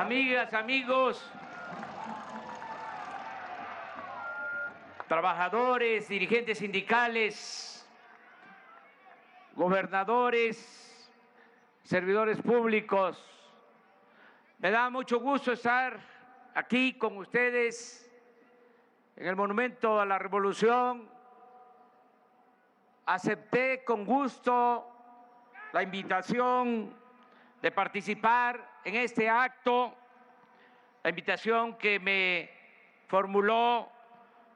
amigas, amigos, trabajadores, dirigentes sindicales, gobernadores, servidores públicos. Me da mucho gusto estar aquí con ustedes en el Monumento a la Revolución. Acepté con gusto la invitación de participar en este acto, la invitación que me formuló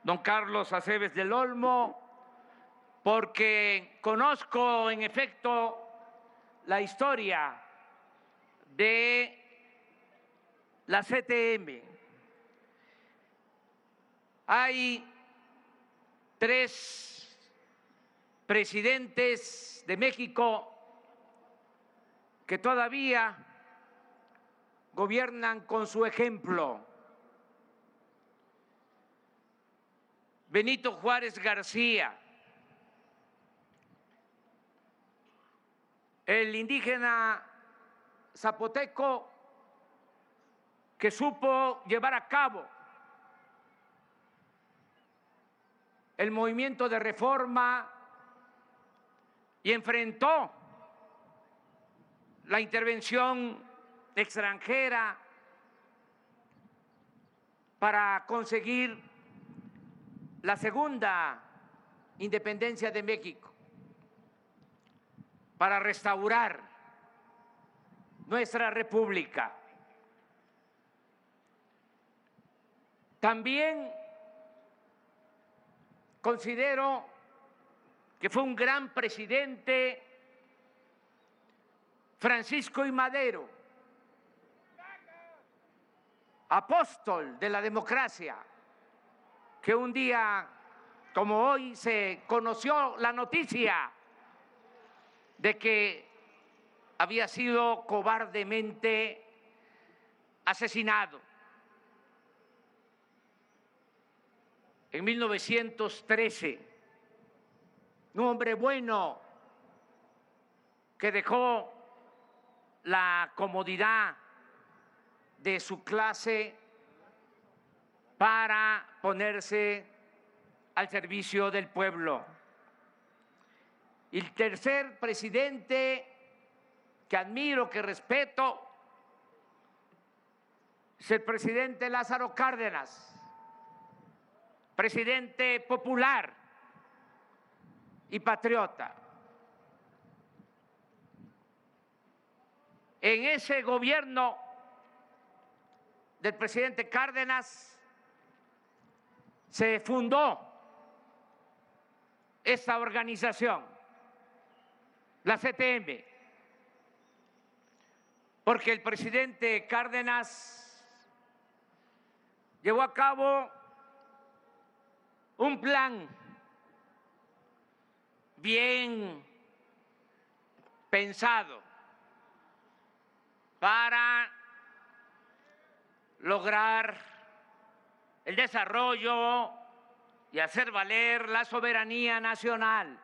don Carlos Aceves del Olmo, porque conozco en efecto la historia de la CTM. Hay tres presidentes de México que todavía gobiernan con su ejemplo. Benito Juárez García, el indígena zapoteco que supo llevar a cabo el movimiento de reforma y enfrentó la intervención extranjera para conseguir la segunda independencia de México, para restaurar nuestra república. También considero que fue un gran presidente Francisco y Madero, apóstol de la democracia, que un día como hoy se conoció la noticia de que había sido cobardemente asesinado. En 1913, un hombre bueno que dejó la comodidad de su clase para ponerse al servicio del pueblo. El tercer presidente que admiro, que respeto, es el presidente Lázaro Cárdenas, presidente popular y patriota. En ese gobierno del presidente Cárdenas se fundó esta organización, la CTM, porque el presidente Cárdenas llevó a cabo un plan bien pensado para lograr el desarrollo y hacer valer la soberanía nacional.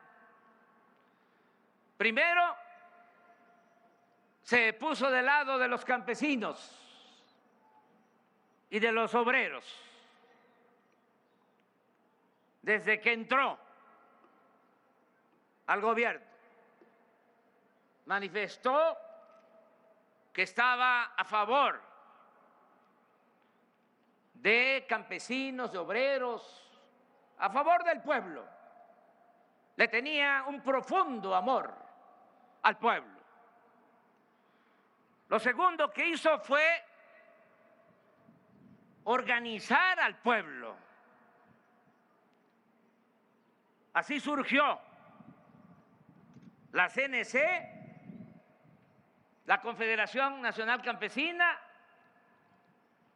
Primero, se puso del lado de los campesinos y de los obreros. Desde que entró al gobierno, manifestó que estaba a favor de campesinos, de obreros, a favor del pueblo. Le tenía un profundo amor al pueblo. Lo segundo que hizo fue organizar al pueblo. Así surgió la CNC la Confederación Nacional Campesina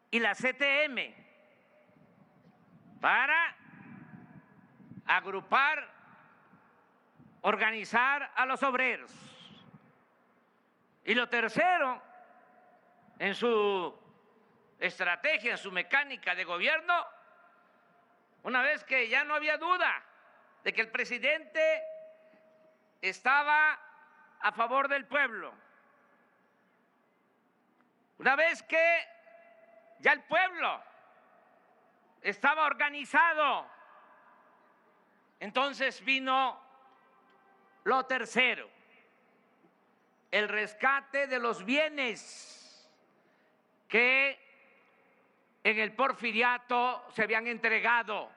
y la CTM para agrupar, organizar a los obreros. Y lo tercero, en su estrategia, en su mecánica de gobierno, una vez que ya no había duda de que el presidente estaba a favor del pueblo, Una vez que ya el pueblo estaba organizado, entonces vino lo tercero, el rescate de los bienes que en el porfiriato se habían entregado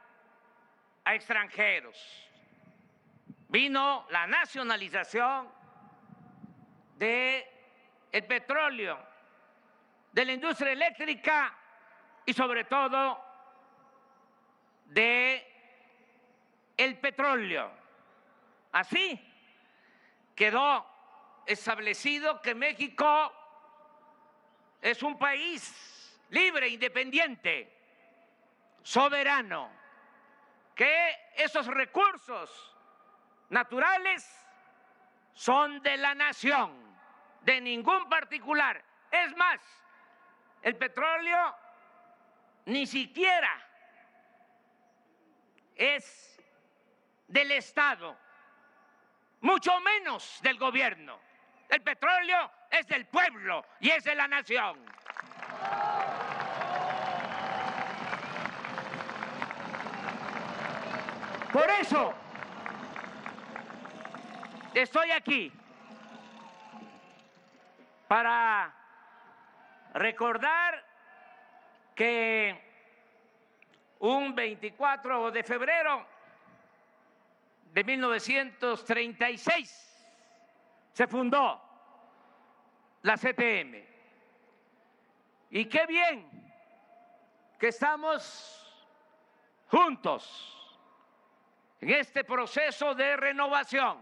a extranjeros. Vino la nacionalización de el petróleo, de la industria eléctrica y sobre todo de el petróleo. Así quedó establecido que México es un país libre, independiente, soberano, que esos recursos naturales son de la nación, de ningún particular. Es más, el petróleo ni siquiera es del Estado, mucho menos del gobierno. El petróleo es del pueblo y es de la nación. Por eso estoy aquí para recordar que un 24 de febrero de 1936 se fundó la CTM. Y qué bien que estamos juntos en este proceso de renovación.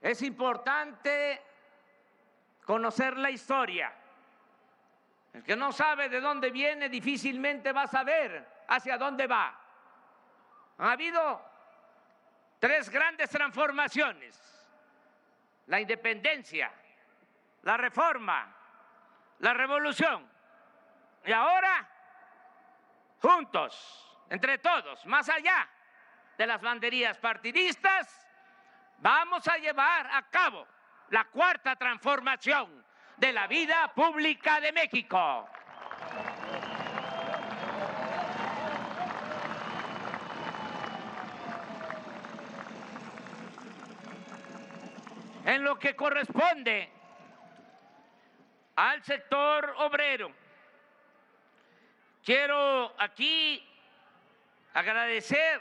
Es importante conocer la historia. El que no sabe de dónde viene difícilmente va a saber hacia dónde va. Ha habido tres grandes transformaciones. La independencia, la reforma, la revolución. Y ahora, juntos, entre todos, más allá de las banderías partidistas, vamos a llevar a cabo la cuarta transformación de la vida pública de México. En lo que corresponde al sector obrero, quiero aquí agradecer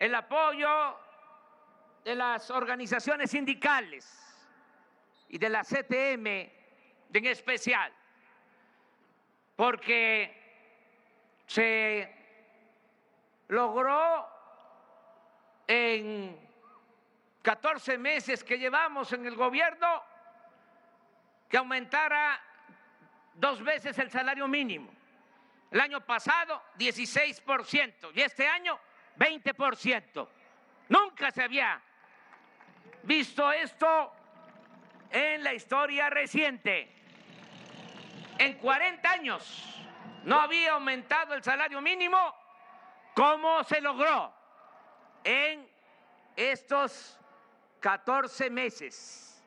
el apoyo de las organizaciones sindicales y de la CTM en especial, porque se logró en 14 meses que llevamos en el gobierno que aumentara dos veces el salario mínimo. El año pasado 16% y este año 20%. Nunca se había visto esto en la historia reciente. En 40 años no había aumentado el salario mínimo como se logró en estos 14 meses.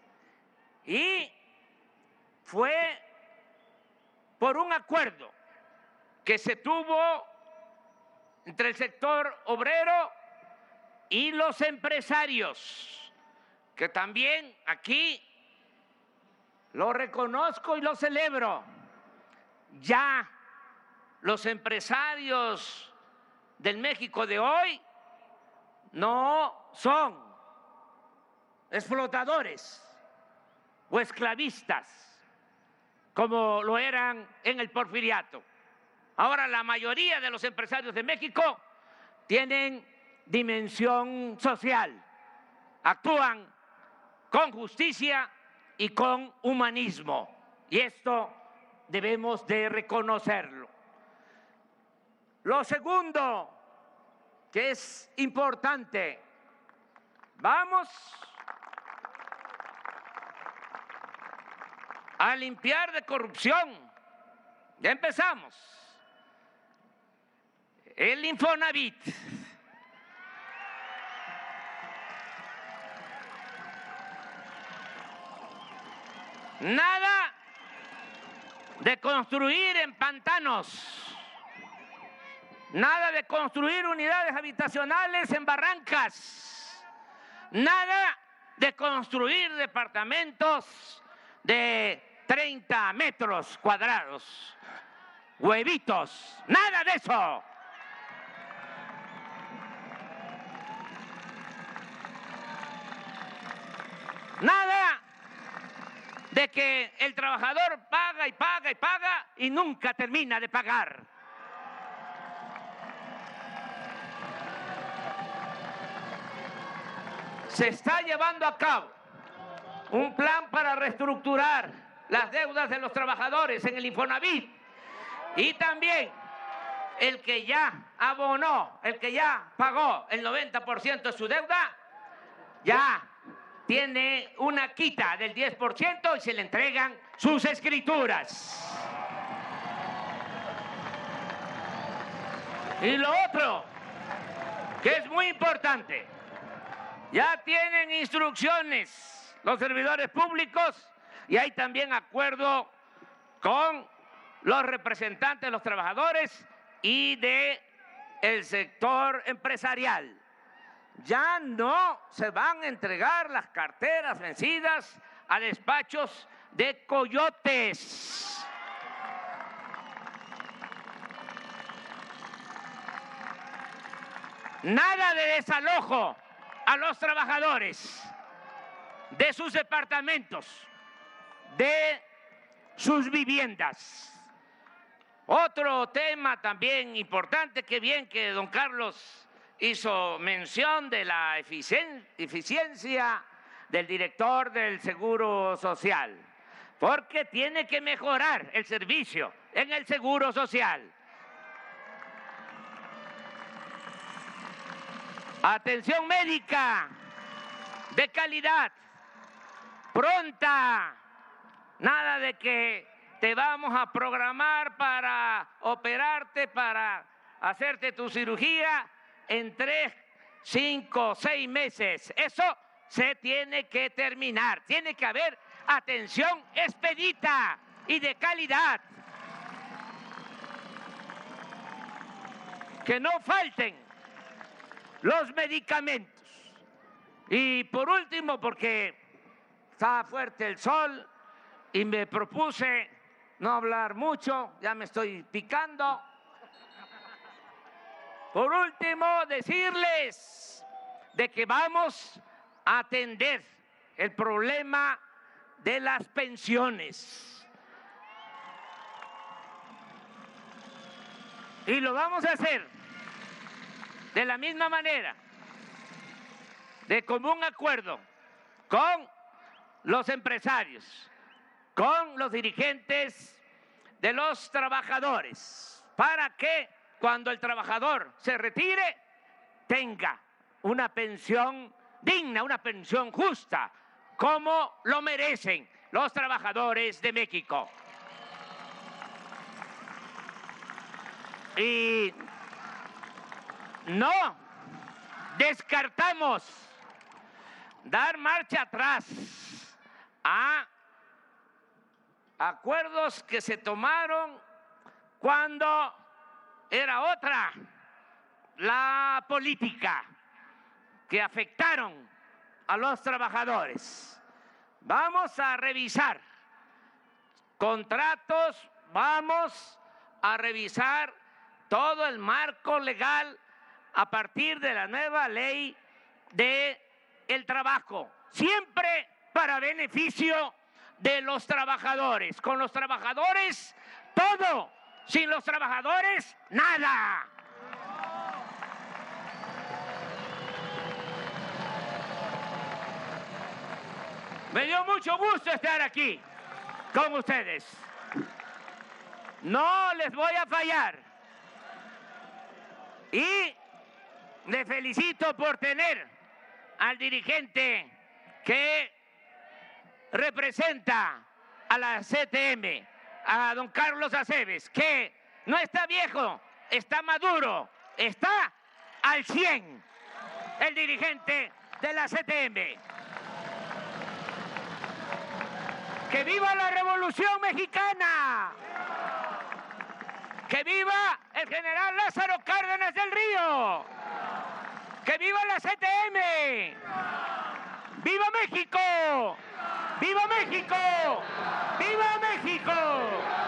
Y fue por un acuerdo que se tuvo entre el sector obrero y los empresarios, que también aquí lo reconozco y lo celebro. Ya los empresarios del México de hoy no son explotadores o esclavistas como lo eran en el porfiriato. Ahora la mayoría de los empresarios de México tienen dimensión social, actúan con justicia y con humanismo. Y esto debemos de reconocerlo. Lo segundo que es importante, vamos a limpiar de corrupción. Ya empezamos. El Infonavit Nada de construir en pantanos. Nada de construir unidades habitacionales en barrancas. Nada de construir departamentos de 30 metros cuadrados. Huevitos. Nada de eso. Nada de que el trabajador paga y paga y paga y nunca termina de pagar. Se está llevando a cabo un plan para reestructurar las deudas de los trabajadores en el Infonavit y también el que ya abonó, el que ya pagó el 90% de su deuda, ya tiene una quita del 10% y se le entregan sus escrituras. Y lo otro, que es muy importante, ya tienen instrucciones los servidores públicos y hay también acuerdo con los representantes de los trabajadores y de el sector empresarial ya no se van a entregar las carteras vencidas a despachos de coyotes. Nada de desalojo a los trabajadores de sus departamentos, de sus viviendas. Otro tema también importante, que bien que don Carlos hizo mención de la eficiencia del director del Seguro Social, porque tiene que mejorar el servicio en el Seguro Social. Atención médica de calidad, pronta, nada de que te vamos a programar para operarte, para hacerte tu cirugía en tres, cinco, seis meses. Eso se tiene que terminar. Tiene que haber atención expedita y de calidad. Que no falten los medicamentos. Y por último, porque está fuerte el sol y me propuse no hablar mucho, ya me estoy picando. Por último, decirles de que vamos a atender el problema de las pensiones. Y lo vamos a hacer de la misma manera, de común acuerdo con los empresarios, con los dirigentes de los trabajadores, para que cuando el trabajador se retire, tenga una pensión digna, una pensión justa, como lo merecen los trabajadores de México. Y no descartamos dar marcha atrás a acuerdos que se tomaron cuando era otra la política que afectaron a los trabajadores. Vamos a revisar contratos, vamos a revisar todo el marco legal a partir de la nueva ley de el trabajo, siempre para beneficio de los trabajadores. Con los trabajadores todo sin los trabajadores, nada. Me dio mucho gusto estar aquí con ustedes. No les voy a fallar. Y le felicito por tener al dirigente que representa a la CTM a don Carlos Aceves, que no está viejo, está maduro, está al 100, el dirigente de la CTM. ¡Que viva la Revolución Mexicana! Que viva el general Lázaro Cárdenas del Río. Que viva la CTM. ¡Viva México! ¡Viva México! ¡Viva México!